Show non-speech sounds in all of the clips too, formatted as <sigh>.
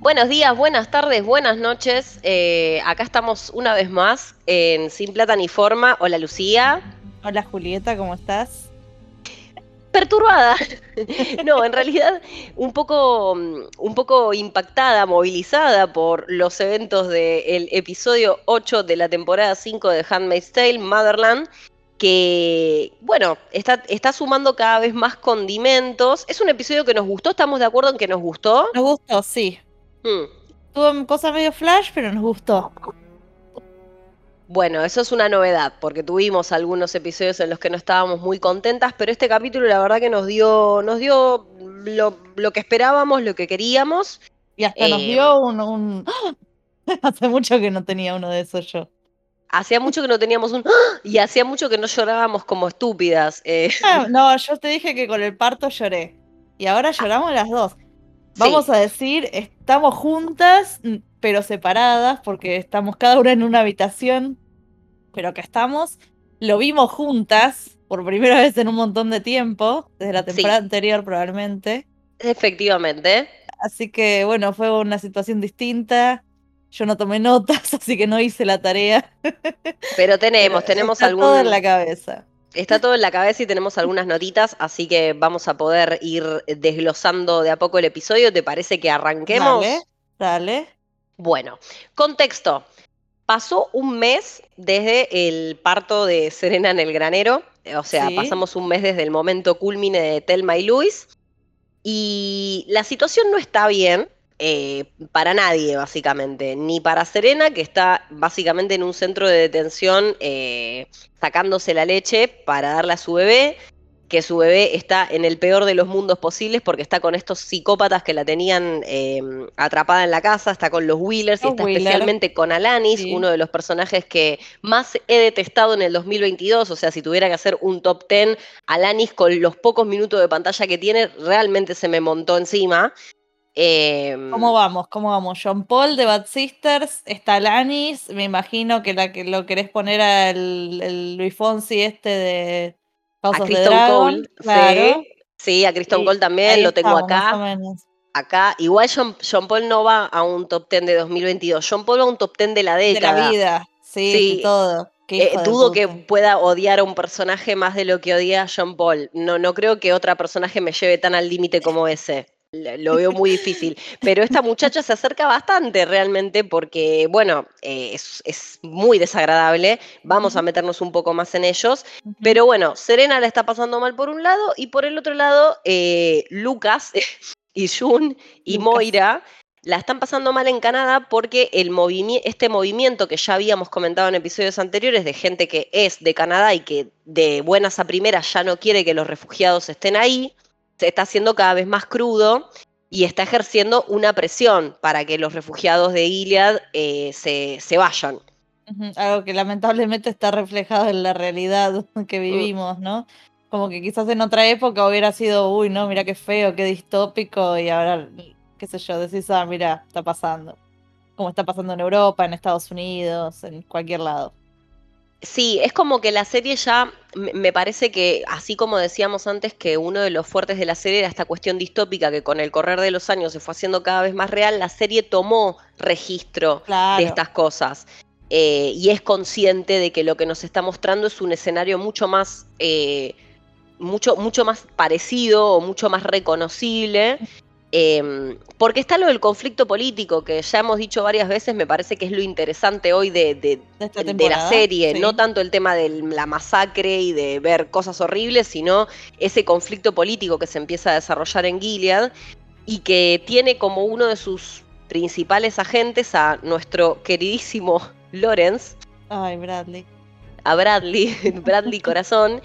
Buenos días, buenas tardes, buenas noches. Eh, acá estamos una vez más en Sin Plata ni Forma. Hola Lucía. Hola Julieta, ¿cómo estás? Perturbada. <laughs> no, en realidad un poco, un poco impactada, movilizada por los eventos del episodio 8 de la temporada 5 de Handmaid's Tale, Motherland, que, bueno, está, está sumando cada vez más condimentos. Es un episodio que nos gustó, ¿estamos de acuerdo en que nos gustó? Nos gustó, sí. Hmm. Tuvo cosas medio flash, pero nos gustó. Bueno, eso es una novedad, porque tuvimos algunos episodios en los que no estábamos muy contentas, pero este capítulo la verdad que nos dio, nos dio lo, que esperábamos, lo que queríamos. Y hasta nos dio eh, un, <laughs> Hace mucho que no tenía uno de esos yo. Hacía mucho que no teníamos un... <gasps> Y hacía mucho que no llorábamos como estúpidas. Eh. Ah, no, <laughs> yo te dije que con el parto lloré. Y ahora lloramos las dos. Vamos a decir, estamos juntas, pero separadas, porque estamos cada una en una habitación, pero que estamos. Lo vimos juntas por primera vez en un montón de tiempo, desde la temporada anterior probablemente. Efectivamente. Así que bueno, fue una situación distinta. Yo no tomé notas, <laughs> así que no hice la tarea. Pero tenemos, <laughs> tenemos algún. Todo en la cabeza. Está todo en la cabeza y tenemos algunas notitas, así que vamos a poder ir desglosando de a poco el episodio. ¿Te parece que arranquemos? Dale, dale. Bueno, contexto. Pasó un mes desde el parto de Serena en el granero, o sea, pasamos un mes desde el momento culmine de Telma y Luis, y la situación no está bien eh, para nadie, básicamente, ni para Serena, que está básicamente en un centro de detención eh, sacándose la leche para darle a su bebé, que su bebé está en el peor de los mundos posibles porque está con estos psicópatas que la tenían em, atrapada en la casa, está con los Wheelers y está especialmente con Alanis, uno de los personajes que más he detestado en el 2022, o sea, si tuviera que hacer un top 10, Alanis con los pocos minutos de pantalla que tiene, realmente se me montó encima. Em, ¿Cómo vamos? ¿Cómo vamos? John Paul de Bad Sisters, está Alanis, me imagino que, la que lo querés poner al el Luis Fonsi este de a Kristen Cole, sí. Sí, a Kristen Cole también, lo tengo acá. Acá, igual John, Paul no va a un top 10 de 2022, John Paul va a un top 10 de la década. De la vida, sí, todo. Eh, dudo que pueda odiar a un personaje más de lo que odia a John Paul. No, no creo que otra personaje me lleve tan al límite como ese lo veo muy difícil. Pero esta muchacha se acerca bastante realmente porque, bueno, eh, es, muy desagradable. Vamos a meternos un poco más en ellos. Pero bueno, Serena la está pasando mal por un lado y por el otro lado, eh, Lucas <laughs> y Jun y Moira la están pasando mal en Canadá porque el este movimiento que ya habíamos comentado en episodios anteriores de gente que es de Canadá y que de buenas a primeras ya no quiere que los refugiados estén ahí, está haciendo cada vez más crudo y está ejerciendo una presión para que los refugiados de Gilead eh, se, vayan. Algo que lamentablemente está reflejado en la realidad <laughs> que mm. vivimos, ¿no? Como que quizás en otra época hubiera sido, uy, no, mira qué feo, qué distópico, y ahora, qué sé yo, decís, ah, mira, está pasando. Como está pasando en Europa, en Estados Unidos, en cualquier lado. Sí, es como que la serie ya, me parece que, así como decíamos antes, que uno de los fuertes de la serie era esta cuestión distópica que con el correr de los años se fue haciendo cada vez más real, la serie tomó registro de estas cosas. Eh, y es consciente de que lo que nos está mostrando es un escenario mucho más, eh, mucho, mucho más parecido o mucho más reconocible Em, porque está lo del conflicto político, que ya hemos dicho varias veces, me parece que es lo interesante hoy de, la serie, no tanto el tema de la masacre y de ver cosas horribles, sino ese conflicto político que se empieza a desarrollar en Gilead y que tiene como uno de sus principales agentes a nuestro queridísimo <laughs> Lawrence. Ay, Bradley. A Bradley, <laughs> Bradley Corazón,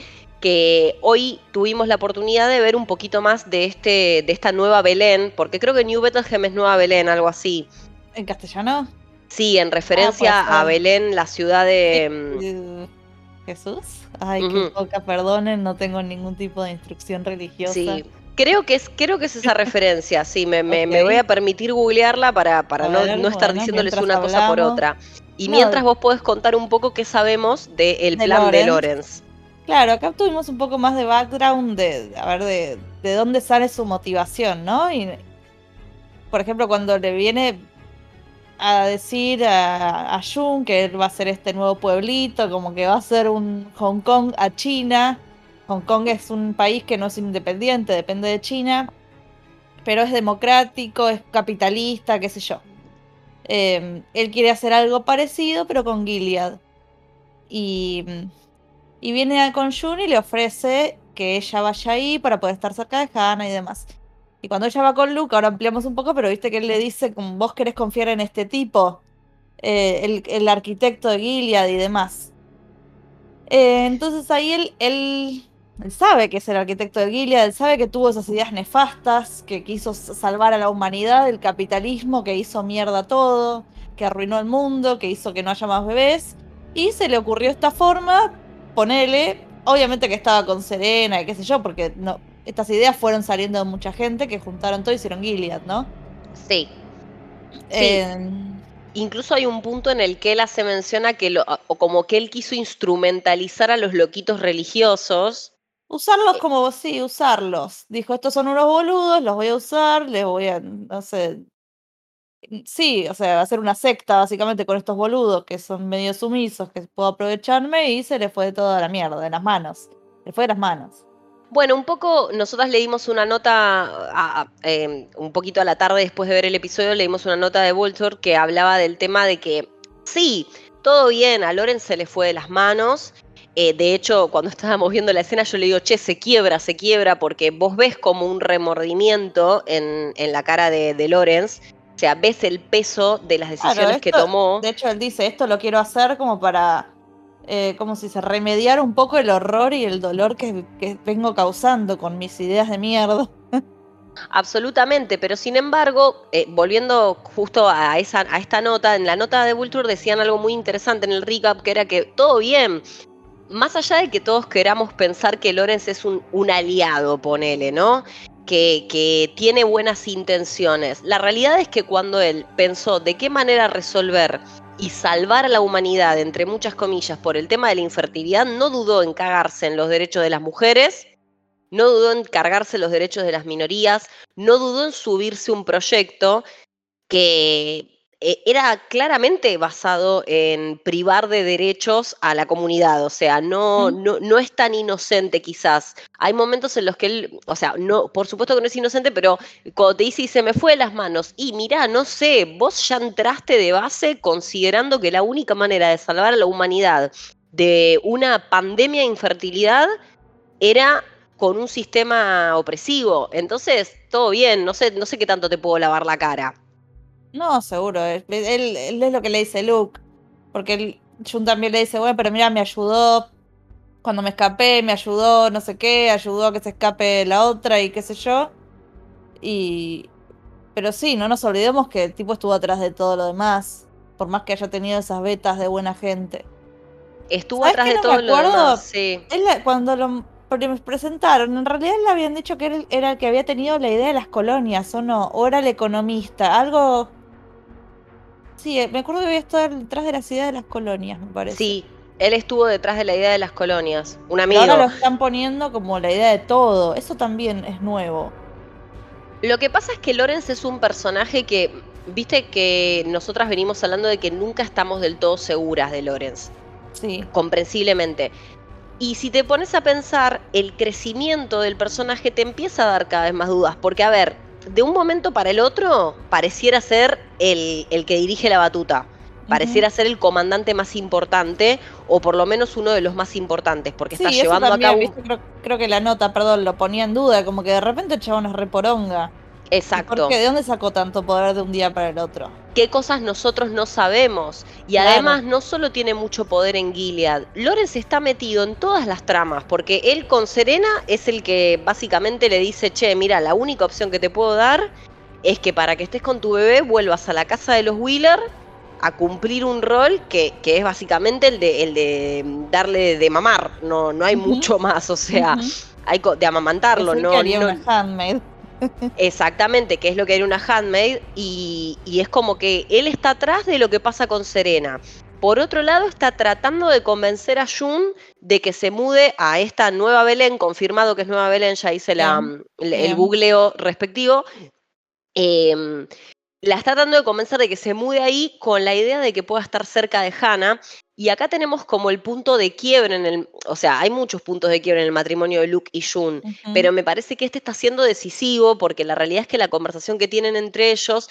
que hoy tuvimos la oportunidad de ver un poquito más de, este, de esta nueva Belén, porque creo que New Bethlehem es Nueva Belén, algo así. ¿En castellano? Sí, en referencia ah, a Belén, la ciudad de... Mm, Jesús. Ay, qué poca, perdonen, no tengo ningún tipo de instrucción religiosa. Sí, creo que es, creo que es esa <laughs> referencia, sí, me, voy a permitir googlearla para, para no, estar diciéndoles una cosa por otra. Y mientras vos podés contar un poco qué sabemos del plan de Lorenz. Claro, acá tuvimos un poco más de background de, a ver, de, de dónde sale su motivación, ¿no? Y por ejemplo, cuando le viene a decir a, a Jun que él va a ser este nuevo pueblito, como que va a ser un Hong Kong a China. Hong Kong es un país que no es independiente, depende de China, pero es democrático, es capitalista, qué sé yo. Eh, él quiere hacer algo parecido, pero con Gilead. Y, y viene con Jun y le ofrece que ella vaya ahí para poder estar cerca de Hannah y demás. Y cuando ella va con Luke, ahora ampliamos un poco, pero viste que él le dice, vos querés confiar en este tipo, eh, el, arquitecto de Gilead y demás. Eh, entonces ahí él, él, él, sabe que es el arquitecto de Gilead, él sabe que tuvo esas ideas nefastas, que quiso salvar a la humanidad del capitalismo, que hizo mierda todo, que arruinó el mundo, que hizo que no haya más bebés. Y se le ocurrió esta forma, ponele, obviamente que estaba con Serena y qué sé yo, porque no, estas ideas fueron saliendo de mucha gente que juntaron todo y hicieron Gilead, ¿no? Sí. Eh, Incluso hay un punto en el que él hace mención a que, lo, o como que él quiso instrumentalizar a los loquitos religiosos. Usarlos como, sí, usarlos. Dijo, estos son unos boludos, los voy a usar, les voy a, no sé. Sí, o sea, hacer una secta básicamente con estos boludos que son medio sumisos, que puedo aprovecharme y se le fue toda la mierda de las manos. Le fue de las manos. Bueno, un poco, nosotras leímos una nota, a, eh, un poquito a la tarde después de ver el episodio, leímos una nota de Vulture que hablaba del tema de que sí, todo bien, a Loren se le fue de las manos. Eh, de hecho, cuando <laughs> estábamos viendo la escena, yo le digo, che, se quiebra, se quiebra, porque vos ves como un remordimiento en, en la cara de, de Lorenz. O sea, ves el peso de las decisiones claro, esto, que tomó. De hecho, él dice, esto lo quiero hacer como para eh, como si se remediara un poco el horror y el dolor que, que vengo causando con mis ideas de mierda. <laughs> Absolutamente, pero sin embargo, eh, volviendo justo a, esa, a esta nota, en la nota de Vulture decían algo muy interesante en el recap, que era que todo bien, más allá de que todos queramos pensar que Lorenz es un, un aliado, ponele, ¿no? Que, tiene buenas intenciones. La realidad es que cuando él pensó de qué manera resolver y salvar a la humanidad, entre muchas comillas, por el tema de la infertilidad, no dudó en cagarse en los derechos de las mujeres, no dudó en cargarse los derechos de las minorías, no dudó en subirse un proyecto que era claramente basado en privar de derechos a la comunidad, o sea, no, no, no es tan inocente quizás. Hay momentos en los que él, o sea, no, por supuesto que no es inocente, pero cuando te dice y se me fue de las manos, y mira, no sé, vos ya entraste de base considerando que la única manera de salvar a la humanidad de una pandemia de infertilidad era con un sistema opresivo. Entonces, todo bien, no sé, no sé qué tanto te puedo lavar la cara. No, seguro. Él, él, él, es lo que le dice Luke. Porque él, Jun también le dice, bueno, pero mira, me ayudó cuando me escapé, me ayudó no sé qué, ayudó a que se escape la otra y qué sé yo. Y... Pero sí, no nos olvidemos que el tipo estuvo atrás de todo lo demás. Por más que haya tenido esas vetas de buena gente. Estuvo atrás de no todo lo demás, sí. Él, cuando lo presentaron, en realidad le habían dicho que él era el que había tenido la idea de las colonias, o no, o era el economista, algo Sí, me acuerdo que había estado detrás de las ideas de las colonias, me parece. Sí, él estuvo detrás de la idea de las colonias. Un amigo. Pero ahora lo están poniendo como la idea de todo. Eso también es nuevo. Lo que pasa es que Lorenz es un personaje que, viste que nosotras venimos hablando de que nunca estamos del todo seguras de Lorenz. Sí. Comprensiblemente. Y si te pones a pensar, el crecimiento del personaje te empieza a dar cada vez más dudas. Porque, a ver, de un momento para el otro pareciera ser el, el que dirige la batuta. Pareciera uh -huh. ser el comandante más importante, o por lo menos uno de los más importantes, porque sí, está llevando también, a cabo. creo, que la nota, perdón, lo ponía en duda, como que de repente el chabón es reporonga. Exacto. ¿Por qué? ¿De dónde sacó tanto poder de un día para el otro? ¿Qué cosas nosotros no sabemos? Y claro. además no solo tiene mucho poder en Gilead, Lorenz está metido en todas las tramas, porque él con Serena es el que básicamente le dice, che, mira, la única opción que te puedo dar es que para que estés con tu bebé vuelvas a la casa de los Wheeler a cumplir un rol que, que es básicamente el de, el de darle de mamar, no, no hay uh -huh. mucho más, o sea, uh -huh. hay de amamantarlo, no, no. Exactamente, que es lo que era una handmaid y, y, es como que él está atrás de lo que pasa con Serena. Por otro lado, está tratando de convencer a Jun de que se mude a esta nueva Belén, confirmado que es nueva Belén, ya hice la, el, el googleo respectivo. em, la está tratando de convencer de que se mude ahí con la idea de que pueda estar cerca de Hannah. Y acá tenemos como el punto de quiebre en el, o sea, hay muchos puntos de quiebre en el matrimonio de Luke y June, pero me parece que este está siendo decisivo porque la realidad es que la conversación que tienen entre ellos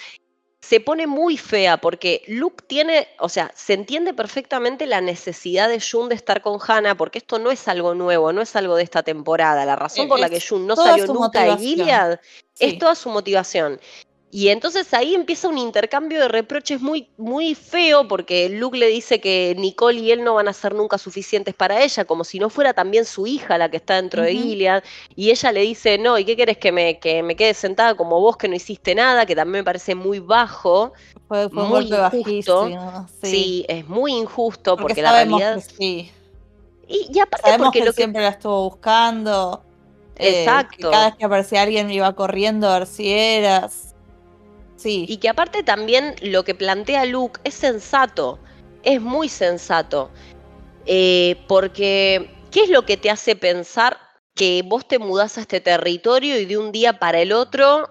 se pone muy fea porque Luke tiene, o sea, se entiende perfectamente la necesidad de June de estar con Hannah porque esto no es algo nuevo, no es algo de esta temporada. La razón por la que June no salió nunca de Gilead es toda su motivación. Y entonces ahí empieza un intercambio de reproches muy, muy feo, porque Luke le dice que Nicole y él no van a ser nunca suficientes para ella, como si no fuera también su hija la que está dentro de Gilead. Y ella le dice, no, ¿y qué quieres que me, que me quede sentada como vos que no hiciste nada? Que también me parece muy bajo. Fue, muy injusto. Sí. es muy injusto porque, la realidad. sí. Y, aparte porque que lo que siempre la estuvo buscando. Eh, Exacto. cada vez que aparecía alguien iba corriendo a ver si eras. Y que aparte también lo que plantea Luke es sensato, es muy sensato. Eh, porque, ¿qué es lo que te hace pensar que vos te mudás a este territorio y de un día para el otro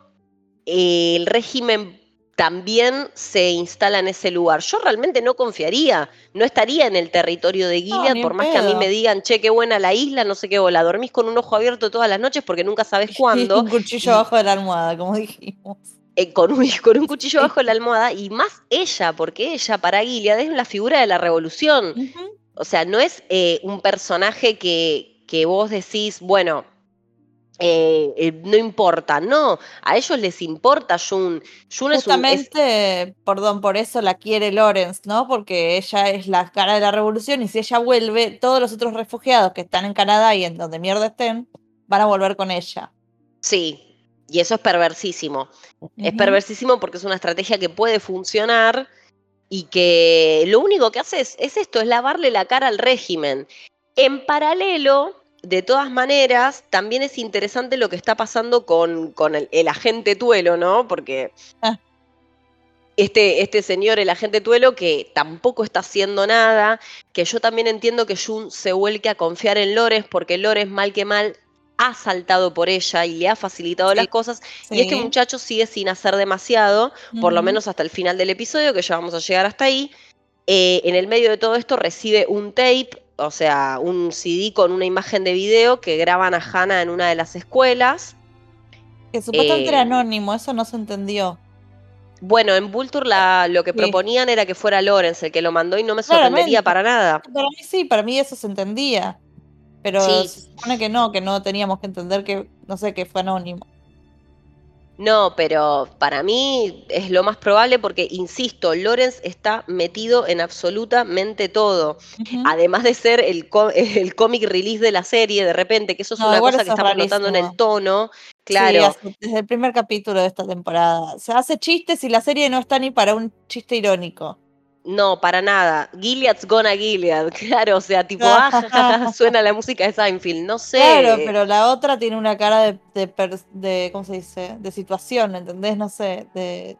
eh, el régimen también se instala en ese lugar. Yo realmente no confiaría, no estaría en el territorio de Gilead, por más que a mí me digan, che, qué buena la isla, no sé qué, la dormís con un ojo abierto todas las noches porque nunca sabes <laughs> cuándo. un cuchillo abajo de la almohada, como dijimos. Eh, con, un, <laughs> con un cuchillo bajo la <laughs> almohada, y más ella, porque ella para Gilead es la figura de la revolución. O sea, no es eh, un personaje que, que, vos decís, bueno, eh, no importa, no, a ellos les importa June. June Justamente, es perdón, por eso la quiere Lawrence, ¿no? Porque ella es la cara de la revolución y si ella vuelve, todos los otros refugiados que están en Canadá y en donde mierda estén, van a volver con ella. Sí, y eso es perversísimo. Es perversísimo porque es una estrategia que puede funcionar y que lo único que hace es, esto, es lavarle la cara al régimen. En paralelo, de todas maneras, también es interesante lo que está pasando con, con el, agente Tuelo, ¿no? Porque ah. este, este señor, el agente Tuelo, que tampoco está haciendo nada, que yo también entiendo que Jun se vuelque a confiar en Lores, porque Lores, mal que mal, ha saltado por ella y le ha facilitado las cosas. Y este muchacho sigue sin hacer demasiado, por lo menos hasta el final del episodio, que ya vamos a llegar hasta ahí. Eh, en el medio de todo esto recibe un tape, o sea, un CD con una imagen de video que graban a Hannah en una de las escuelas. Que supuestamente era eh, anónimo, eso no se entendió. Bueno, en Vulture la, lo que proponían era que fuera Lawrence el que lo mandó y no me sorprendería para nada. Para mí sí, para mí eso se entendía. Pero se supone que no, que no teníamos que entender que, no sé, que fue anónimo. No, pero para mí es lo más probable porque, insisto, Lorenz está metido en absolutamente todo. Además de ser el, <laughs> el cómic release de la serie, de repente, que eso es una cosa que estamos notando en el tono. Claro. desde el primer capítulo de esta temporada. Se hace chistes y la serie no está ni para un chiste irónico. No, para nada. Gilead's gonna Gilead, <laughs> claro, o sea, tipo, ah, <laughs> suena la música de Seinfeld, no sé. Claro, pero la otra tiene una cara de, de, ¿cómo se dice? De situación, ¿entendés? No sé, de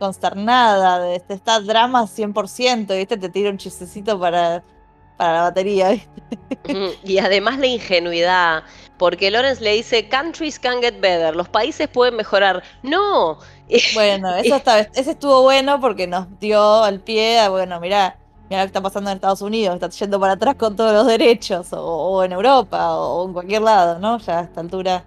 consternada, de, de estar drama 100%, ¿viste? Te tira un chistecito para, para la batería, <laughs> ¿viste? Y además la ingenuidad, porque Lawrence le dice, countries can get better, los países pueden mejorar. No, <laughs> bueno, eso está, ese estuvo bueno porque nos dio al pie a, bueno, mira, mira lo que está pasando en Estados Unidos, está yendo para atrás con todos los derechos, o, en Europa, o, en cualquier lado, ¿no? Ya a esta altura.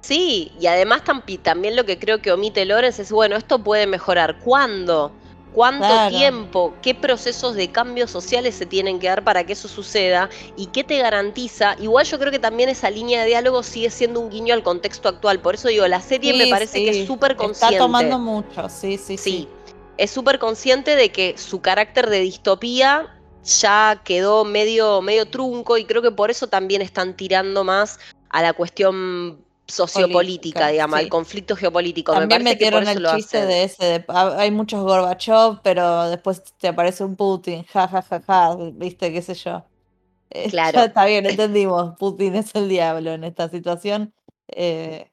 Sí, y además también lo que creo que omite Lorenz es, bueno, esto puede mejorar. ¿Cuándo? ¿Cuánto tiempo? ¿Qué procesos de cambios sociales se tienen que dar para que eso suceda? ¿Y qué te garantiza? Igual yo creo que también esa línea de diálogo sigue siendo un guiño al contexto actual. Por eso digo, la serie me parece que es súper consciente. Está tomando mucho, sí, sí, sí. Es súper consciente de que su carácter de distopía ya quedó medio, medio trunco y creo que por eso también están tirando más a la cuestión sociopolítica, digamos, el conflicto geopolítico. También Me metieron el chiste de ese, ah, hay muchos Gorbachev, pero después te aparece un Putin, ja, ja, ja, ja, viste, qué sé yo. Eh, <laughs> claro. está bien, entendimos, Putin es el diablo en esta situación. Eh,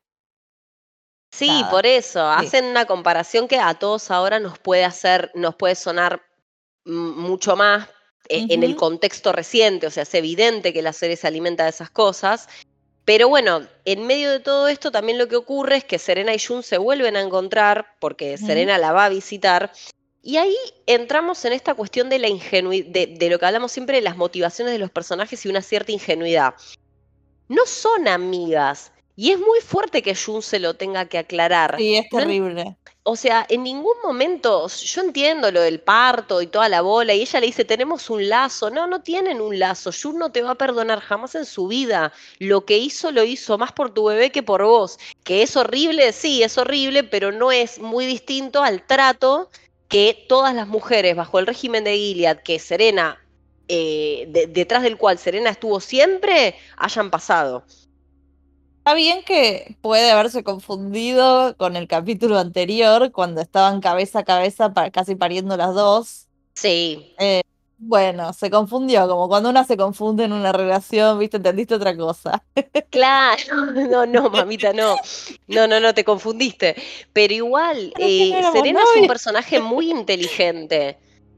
sí, por eso, hacen una comparación que a todos ahora nos puede hacer, nos puede sonar mucho más eh, en el contexto reciente, o sea, es evidente que la serie se alimenta de esas cosas, Pero bueno, en medio de todo esto también lo que ocurre es que Serena y Jun se vuelven a encontrar porque Serena la va a visitar. Y ahí entramos en esta cuestión de la ingenuidad, de, lo que hablamos siempre de las motivaciones de los personajes y una cierta ingenuidad. No son amigas. Y es muy fuerte que Jun se lo tenga que aclarar. Sí, es terrible. O sea, en ningún momento, yo entiendo lo del parto y toda la bola, y ella le dice, tenemos un lazo. No, no tienen un lazo. Jun no te va a perdonar jamás en su vida. Lo que hizo, lo hizo más por tu bebé que por vos. Que es horrible, sí, es horrible, pero no es muy distinto al trato que todas las mujeres bajo el régimen de Gilead, que Serena, eh, detrás del cual Serena estuvo siempre, hayan pasado. Está bien que puede haberse confundido con el capítulo anterior, cuando estaban cabeza a cabeza, casi pariendo las dos. Sí. Eh, bueno, se confundió, como cuando una se confunde en una relación, ¿viste? Entendiste otra cosa. <laughs> Claro, no, no, mamita, no. No, no, no, te confundiste. Pero igual, eh, Serena es un personaje muy inteligente.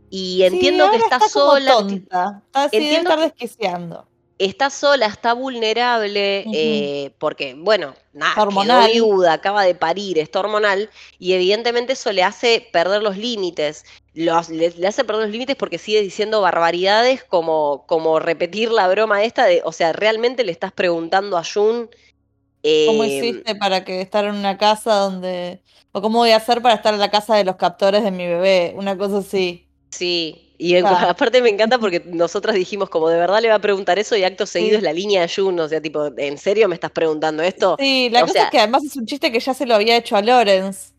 Y entiendo que está, sola. Tonta. Está así entiendo de estar desquiciando está sola, está vulnerable, eh, porque, bueno, nada, quedó viuda, acaba de parir, está hormonal, y evidentemente eso le hace perder los límites. le, hace perder los límites porque sigue diciendo barbaridades como, como repetir la broma esta de, o sea, realmente le estás preguntando a Jun. ¿Cómo em, hiciste para que estar en una casa donde... o cómo voy a hacer para estar en la casa de los captores de mi bebé? Una cosa así. Sí, y <laughs> aparte me encanta porque nosotras dijimos, como de verdad le va a preguntar eso y acto seguido es la línea de Jun, o sea, tipo, ¿en serio me estás preguntando esto? Sí, la cosa es que además es un chiste que ya se lo había hecho a Lorenz.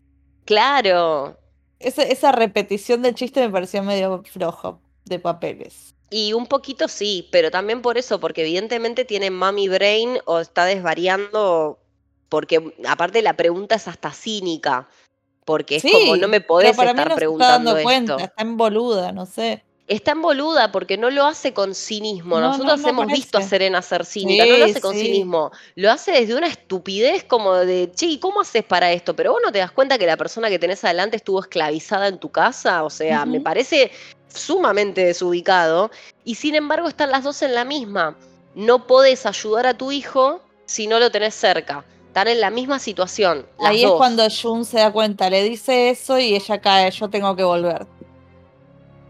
Claro. Esa, esa repetición del chiste me pareció medio flojo de papeles. Y un poquito sí, pero también por eso, porque evidentemente tiene mami brain o está desvariando, porque aparte la pregunta es hasta cínica porque es como no me podés estar preguntando está dando está en boluda, no sé. Está en boluda porque no lo hace con cinismo. Nosotros hemos visto a Serena ser cínica, no lo hace con cinismo. Lo hace desde una estupidez como de, che, ¿cómo haces para esto? Pero vos no te das cuenta que la persona que tenés adelante estuvo esclavizada en tu casa. O sea, me parece sumamente desubicado. Y sin embargo están las dos en la misma. No podés ayudar a tu hijo si no lo tenés cerca están en la misma situación. Ahí es cuando Jun se da cuenta, le dice eso y ella cae, yo tengo que volver.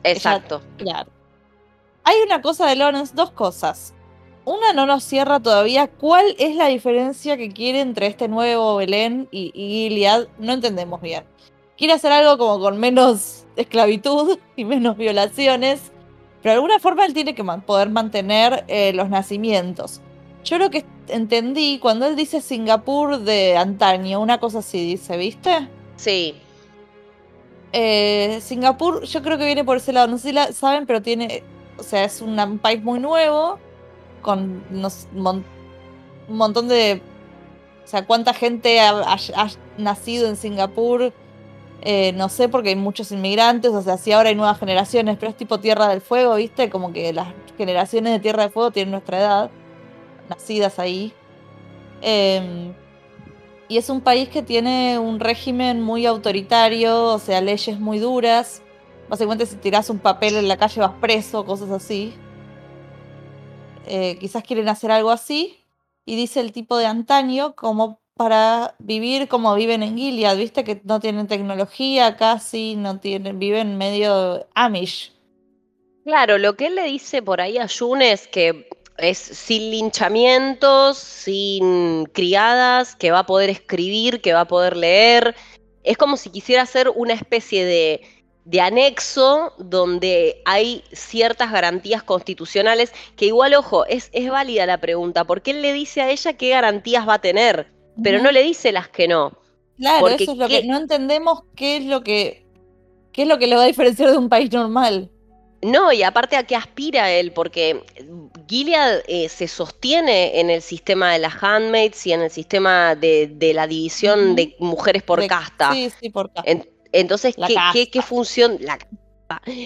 Exacto. claro. Hay una cosa de Lawrence, dos cosas. Una no nos cierra todavía. ¿Cuál es la diferencia que quiere entre este nuevo Belén y, Gilead? No entendemos bien. Quiere hacer algo como con menos esclavitud y menos violaciones, pero de alguna forma él tiene que poder mantener eh, los nacimientos. Yo lo que entendí cuando él dice Singapur de antaño, una cosa así dice, ¿viste? Sí. Eh, Singapur, yo creo que viene por ese lado. No sé si la saben, pero tiene. O sea, es un país muy nuevo. Con un montón de. O sea, cuánta gente ha, nacido en Singapur. Eh, no sé, porque hay muchos inmigrantes. O sea, sí, ahora hay nuevas generaciones, pero es tipo Tierra del Fuego, ¿viste? Como que las generaciones de Tierra del Fuego tienen nuestra edad nacidas ahí. Em, y es un país que tiene un régimen muy autoritario, o sea, leyes muy duras. Básicamente si tiras un papel en la calle vas preso, cosas así. Eh, quizás quieren hacer algo así. Y dice el tipo de antaño como para vivir como viven en Gilead, viste que no tienen tecnología casi, no tienen, viven medio Amish. Claro, lo que él le dice por ahí a June es que es sin linchamientos, sin criadas, que va a poder escribir, que va a poder leer. Es como si quisiera hacer una especie de, de anexo donde hay ciertas garantías constitucionales, que igual, ojo, es, es válida la pregunta, porque él le dice a ella qué garantías va a tener, pero no le dice las que no. Claro, eso es lo que no entendemos qué es lo que qué es lo que le va a diferenciar de un país normal. No, y aparte a qué aspira él, porque Gilead eh, se sostiene en el sistema de las handmaids y en el sistema de, la división de mujeres por casta. Sí, sí, por casta. entonces, ¿qué, qué, función?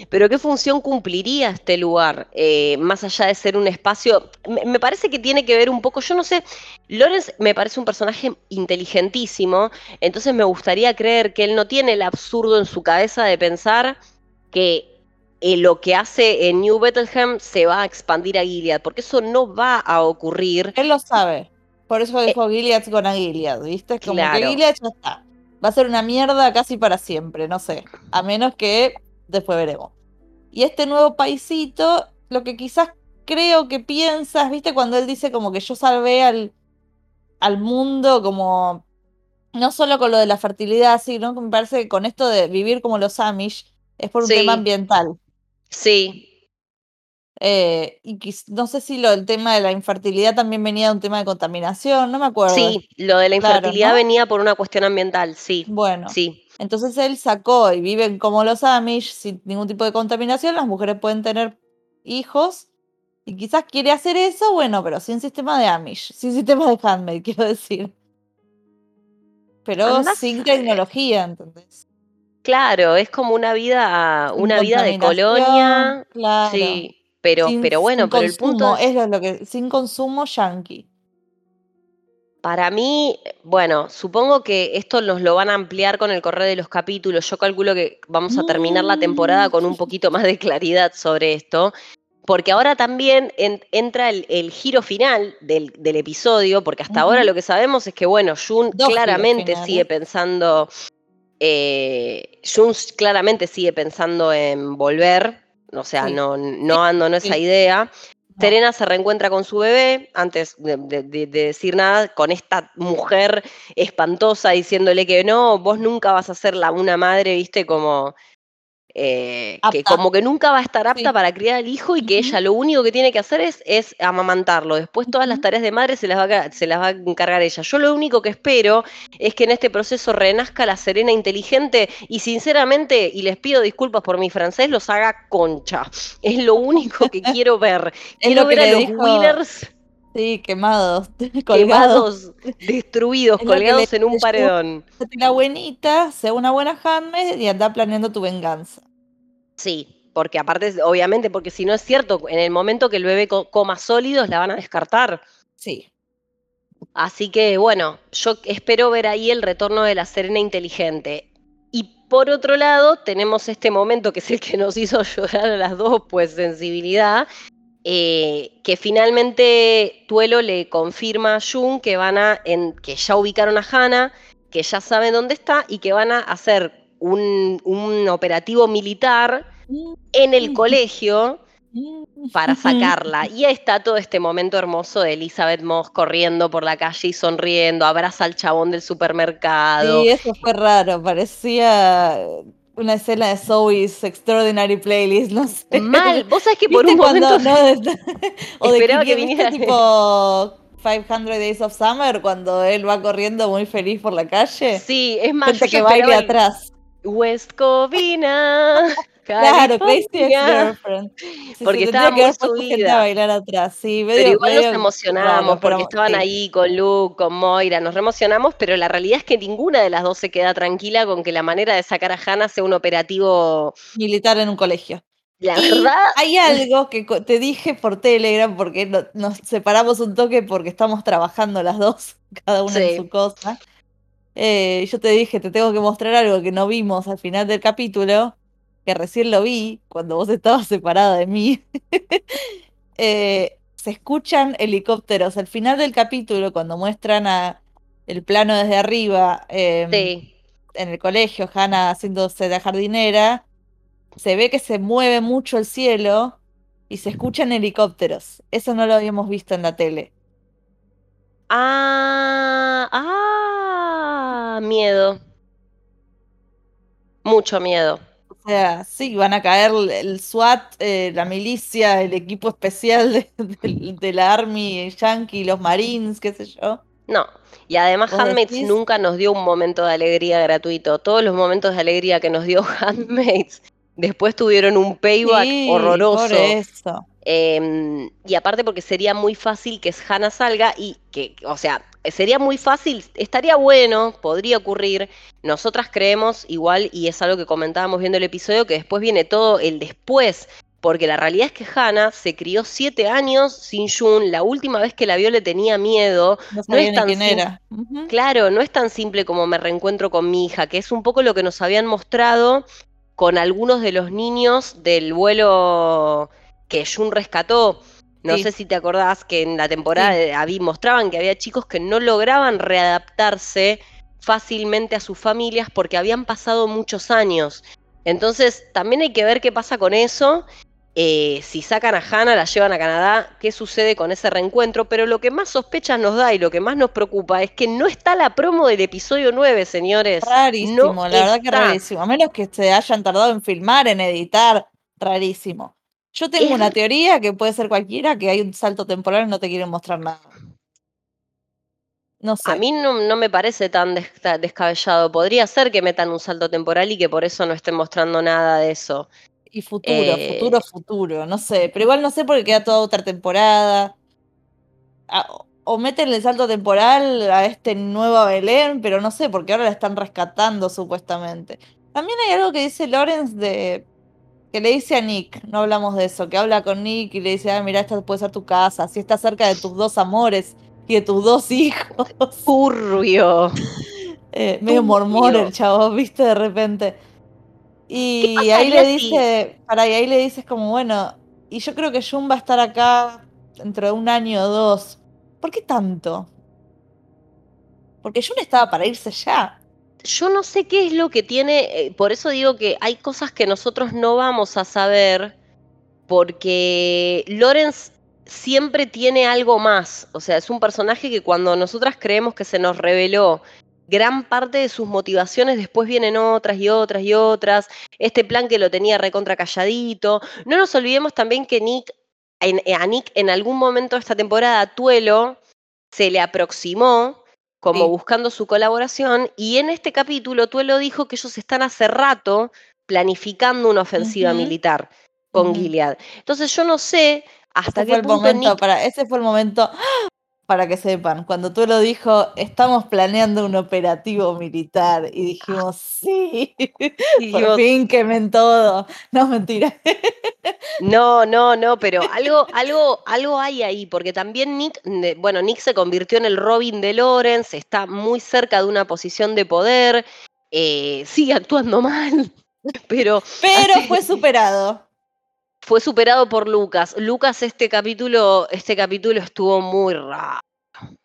pero qué función cumpliría este lugar, eh, más allá de ser un espacio. Me, parece que tiene que ver un poco, yo no sé, Lorenz me parece un personaje inteligentísimo, entonces me gustaría creer que él no tiene el absurdo en su cabeza de pensar que eh, lo que hace en New Bethlehem se va a expandir a Gilead, porque eso no va a ocurrir. Él lo sabe. Por eso dejó Gilead con a Gilead, ¿viste? Es como que Gilead ya está. Va a ser una mierda casi para siempre, no sé. A menos que después veremos. Y este nuevo paisito, lo que quizás creo que piensas, ¿viste? Cuando él dice como que yo salvé al, al mundo como no solo con lo de la fertilidad, sino que me parece que con esto de vivir como los Amish es por un tema ambiental. Sí. Eh, y no sé si lo del tema de la infertilidad también venía de un tema de contaminación, no me acuerdo. Sí, lo de la infertilidad venía por una cuestión ambiental, sí. Bueno, sí. Entonces él sacó y viven como los Amish sin ningún tipo de contaminación, las mujeres pueden tener hijos y quizás quiere hacer eso, bueno, pero sin sistema de Amish, sin sistema de handmaid, <laughs> quiero decir pero sin tecnología, entonces. Claro, es como una vida, una vida de colonia. Claro. Sí, pero, pero bueno, pero el punto es, lo que sin consumo yankee. Para mí, bueno, supongo que esto nos lo van a ampliar con el correo de los capítulos. Yo calculo que vamos a terminar la temporada con un mm. poquito más de claridad sobre esto porque ahora también entra el, giro final del, episodio, porque hasta ahora lo que sabemos es que, bueno, Jun claramente sigue pensando, eh, Jun claramente sigue pensando en volver, o sea, no, no ando esa idea. Serena se reencuentra con su bebé, antes de, decir nada, con esta mujer espantosa diciéndole que no, vos nunca vas a ser la, una madre, viste, como eh, que como que nunca va a estar apta para criar al hijo y que ella lo único que tiene que hacer es, es amamantarlo. Después todas las tareas de madre se las, va a, se las va a encargar ella. Yo lo único que espero es que en este proceso renazca la Serena inteligente y sinceramente, y les pido disculpas por mi francés, los haga concha. Es lo único que <laughs> quiero ver. quiero ver a los Willers Sí, quemados, <laughs> colgados. destruidos, <laughs> colgados en un paredón. La buenita, sea una buena handmaid y anda planeando tu venganza. Sí, porque aparte, obviamente, porque si no es cierto, en el momento que el bebé coma sólidos, la van a descartar. Sí. Así que, bueno, yo espero ver ahí el retorno de la Serena inteligente. Y por otro lado, tenemos este momento que es el que nos hizo <laughs> llorar a las dos, pues sensibilidad, eh, que finalmente Tuelo le confirma a Jun que van a, en, que ya ubicaron a Hannah, que ya saben dónde está y que van a hacer un, operativo militar en el colegio para sacarla. Y ahí está todo este momento hermoso de Elizabeth Moss corriendo por la calle y sonriendo, abraza al chabón del supermercado. Sí, eso fue raro, parecía una escena de Zoe's Extraordinary Playlist, no sé. Mal, vos sabés que por un momento... No, <laughs> o Esperaba que, viniera... tipo 500 Days of Summer, cuando él va corriendo muy feliz por la calle. Sí, es más... Gente que baile atrás. West Covina. Claro, Crazy Ex-Girlfriend. porque estaba muy subida. A bailar atrás. Sí, pero igual nos emocionamos porque estaban ahí con Luke, con Moira, nos emocionamos, pero la realidad es que ninguna de las dos se queda tranquila con que la manera de sacar a Hannah sea un operativo militar en un colegio. La verdad. Hay algo que te dije por Telegram, porque nos separamos un toque porque estamos trabajando las dos, <laughs> cada una en su cosa. Eh, yo te dije, te tengo que mostrar algo que no vimos al final del capítulo, que recién lo vi cuando vos estabas separada de mí, <laughs> eh, se escuchan helicópteros. Al final del capítulo, cuando muestran a el plano desde arriba em, en el colegio, Hannah haciéndose de jardinera, se ve que se mueve mucho el cielo y se escuchan helicópteros. Eso no lo habíamos visto en la tele. Ah, ah, miedo. Mucho miedo. O sea, sí, van a caer el SWAT, eh, la milicia, el equipo especial de, la Army Yankee, los Marines, qué sé yo. No, y además Handmaids nunca nos dio un momento de alegría gratuito. Todos los momentos de alegría que nos dio <laughs> Handmaids después tuvieron un payback horroroso. Por eso. Em, y aparte porque sería muy fácil que Hannah salga y que, o sea, sería muy fácil, estaría bueno, podría ocurrir. Nosotras creemos igual, y es algo que comentábamos viendo el episodio, que después viene todo el después. Porque la realidad es que Hannah se crió siete años sin Jun. La última vez que la vio le tenía miedo. No, es tan quién era. Claro, no es tan simple como me reencuentro con mi hija, que es un poco lo que nos habían mostrado con algunos de los niños del vuelo que Jun rescató No Sí. sé si te acordás que en la temporada habí- mostraban que había chicos que no lograban readaptarse fácilmente a sus familias porque habían pasado muchos años. Entonces, también hay que ver qué pasa con eso. eh, si sacan a Hannah, la llevan a Canadá, qué sucede con ese reencuentro. Pero lo que más sospechas nos da y lo que más nos preocupa es que no está la promo del episodio 9, señores. Rarísimo, No la verdad que rarísimo. A menos que se hayan tardado en filmar, en editar, rarísimo. Yo tengo una teoría que puede ser cualquiera, que hay un salto temporal y no te quieren mostrar nada. No A sé. mí no, no me parece tan des- ta- descabellado. Podría ser que metan un salto temporal y que por eso no estén mostrando nada de eso. Y futuro, Eh, futuro, futuro, no sé. Pero igual no sé porque queda toda otra temporada. Ah, o- o meten el salto temporal a este nuevo Belén, pero no sé, porque ahora la están rescatando supuestamente. También hay algo que dice Lawrence de que le dice a Nick, no hablamos de eso, que habla con Nick y le dice, ah, mira, esta puede ser tu casa, si está cerca de tus dos amores y de tus dos hijos. <laughs> Turbio. <laughs> Eh, medio mormón el chavo, viste, de repente. Y ahí le si- dice, para, y ahí le dices como, bueno, y yo creo que Jun va a estar acá dentro de un año o dos. ¿Por qué tanto? Porque Jun estaba para irse ya. Yo no sé qué es lo que tiene, eh, por eso digo que hay cosas que nosotros no vamos a saber, porque Lawrence siempre tiene algo más. O sea, es un personaje que cuando nosotras creemos que se nos reveló gran parte de sus motivaciones, después vienen otras y otras y otras. Este plan que lo tenía recontra calladito. No nos olvidemos también que Nick, en- a Nick en algún momento de esta temporada, Tuelo se le aproximó como Sí. buscando su colaboración y en este capítulo Tuelo dijo que ellos están hace rato planificando una ofensiva militar con Ujú. Gilead. Entonces yo no sé hasta Ese qué fue el punto momento Nick para, ese fue el momento para que sepan, cuando tú lo dijo, estamos planeando un operativo militar y dijimos, sí, <laughs> por dijimos, fin quemen todo. No, mentira. No, no, no, pero algo, algo, algo hay ahí, porque también Nick, bueno, Nick se convirtió en el Robin de Lawrence, está muy cerca de una posición de poder, eh, sigue actuando mal, <laughs> pero Pero hace- fue superado. Fue superado por Lucas. Lucas este capítulo, este capítulo estuvo muy raro,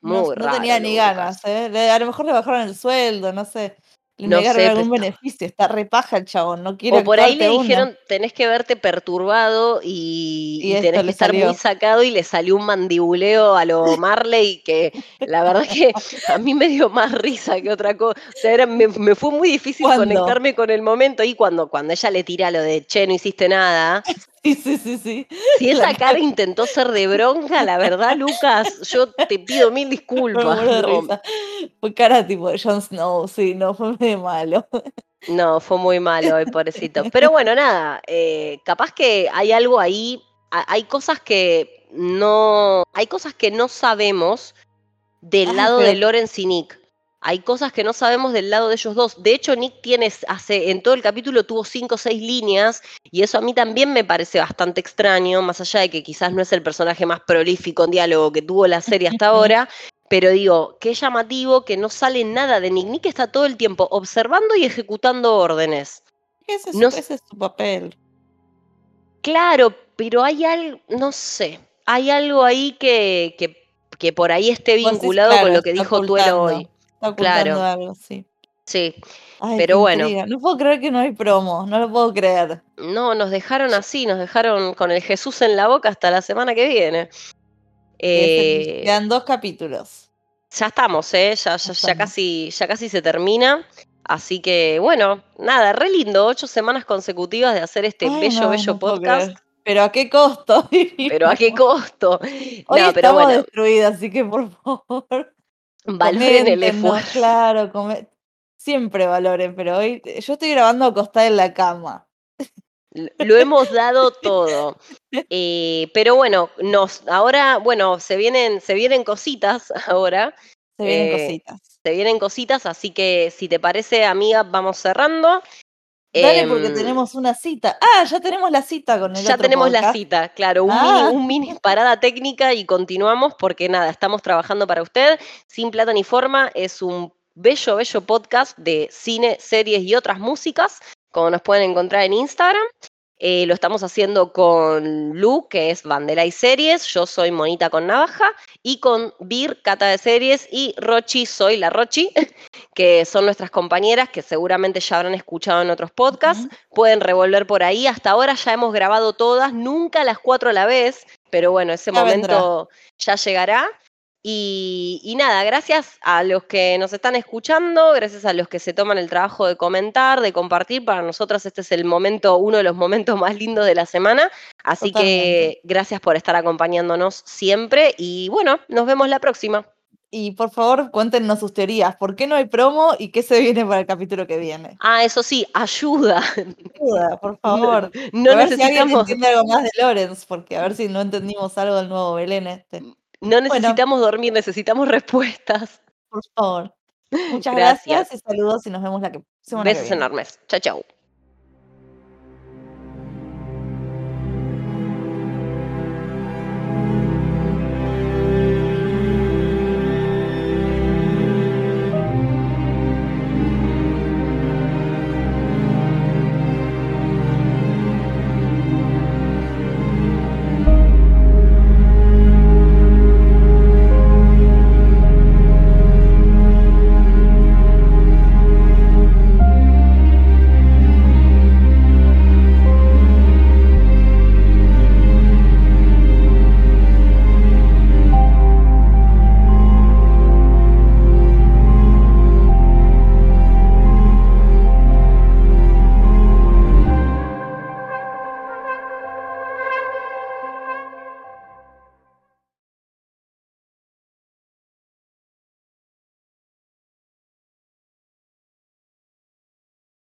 No, muy no raro. tenía ni Lucas. ganas, ¿eh? A lo mejor le bajaron el sueldo, no sé. Le No negaron sé, algún pero- beneficio. Está repaja el chabón, no quiere O por ahí le una. dijeron, tenés que verte perturbado y, Y y esto tenés que estar salió. muy sacado y le salió un mandibuleo a lo <laughs> Marley que la verdad que a mí me dio más risa que otra cosa. O sea, era- me, me fue muy difícil ¿Cuándo? conectarme con el momento y cuando, cuando ella le tira lo de, che, no hiciste nada. <laughs> Sí, sí, sí, sí. Si esa cara intentó ser de bronca, la verdad, Lucas, yo te pido mil <laughs> disculpas. No. Fue cara tipo de Jon Snow, sí, no, fue medio malo. No, fue muy malo el pobrecito. Pero bueno, nada, eh, capaz que hay algo ahí, ha- hay cosas que no, hay cosas que no sabemos del lado de y Nick. Hay cosas que no sabemos del lado de ellos dos. De hecho, Nick tiene, hace, en todo el capítulo tuvo cinco o seis líneas y eso a mí también me parece bastante extraño, más allá de que quizás no es el personaje más prolífico en diálogo que tuvo la serie hasta ahora. Pero digo, qué llamativo que no sale nada de Nick. Nick está todo el tiempo observando y ejecutando órdenes. Ese es, No ese es su papel. Claro, pero hay algo, no sé, hay algo ahí que, que, que por ahí esté decís, vinculado con lo que dijo Tuelo hoy. Está ocultando Claro. algo, sí. Sí, Ay, Pero bueno. intriga. No puedo creer que no hay promo, no lo puedo creer. no, nos dejaron así, nos dejaron con el Jesús en la boca hasta la semana que viene. Eh, Quedan dos capítulos. ya estamos, ¿eh? Ya, ya, casi, ya casi se termina. Así que, bueno, nada, re lindo, ocho semanas consecutivas de hacer este Ay, bello, no, bello no podcast. Pero a qué costo. <laughs> Pero a qué costo. Hoy no, pero estamos bueno, destruidas, así que por <laughs> favor. <laughs> valoren el esfuerzo. Claro, come- siempre valoren, pero hoy yo estoy grabando acostada en la cama. Lo hemos dado todo. <laughs> Eh, pero bueno, nos, ahora, bueno, se vienen, se vienen cositas <laughs> ahora. Se vienen Eh, cositas. Se vienen cositas, así que si te parece, amiga, vamos cerrando. Dale, porque Em, tenemos una cita. Ah, ya tenemos la cita con el Ya otro tenemos la cita, claro, un, Ah. mini, un mini parada técnica y continuamos porque nada, estamos trabajando para usted. Sin plata ni forma es un bello, bello podcast de cine, series y otras músicas, como nos pueden encontrar en Instagram. Eh, lo estamos haciendo con Lu, que es Bandera y Series, yo soy Monita con Navaja, y con Bir, Cata de Series, y Rochi, soy la Rochi, <laughs> que son nuestras compañeras que seguramente ya habrán escuchado en otros podcasts. Pueden revolver por ahí. Hasta ahora ya hemos grabado todas, nunca las cuatro a la vez, pero bueno, ese momento ya llegará. Y, nada, gracias a los que nos están escuchando, gracias a los que se toman el trabajo de comentar, de compartir. Para nosotros este es el momento, uno de los momentos más lindos de la semana. Así que gracias por estar acompañándonos siempre y bueno, nos vemos la próxima. Y por favor, cuéntenos sus teorías. ¿Por qué no hay promo y qué se viene para el capítulo que viene? Ah, eso sí, ayuda. Ayuda, por favor. <laughs> No, necesitamos. Si algo más de Lorenz, porque a ver si no entendimos algo del nuevo Belén este. No necesitamos dormir, necesitamos respuestas. Por favor. Muchas gracias. y saludos y nos vemos la que Besos enormes. Chao, chao.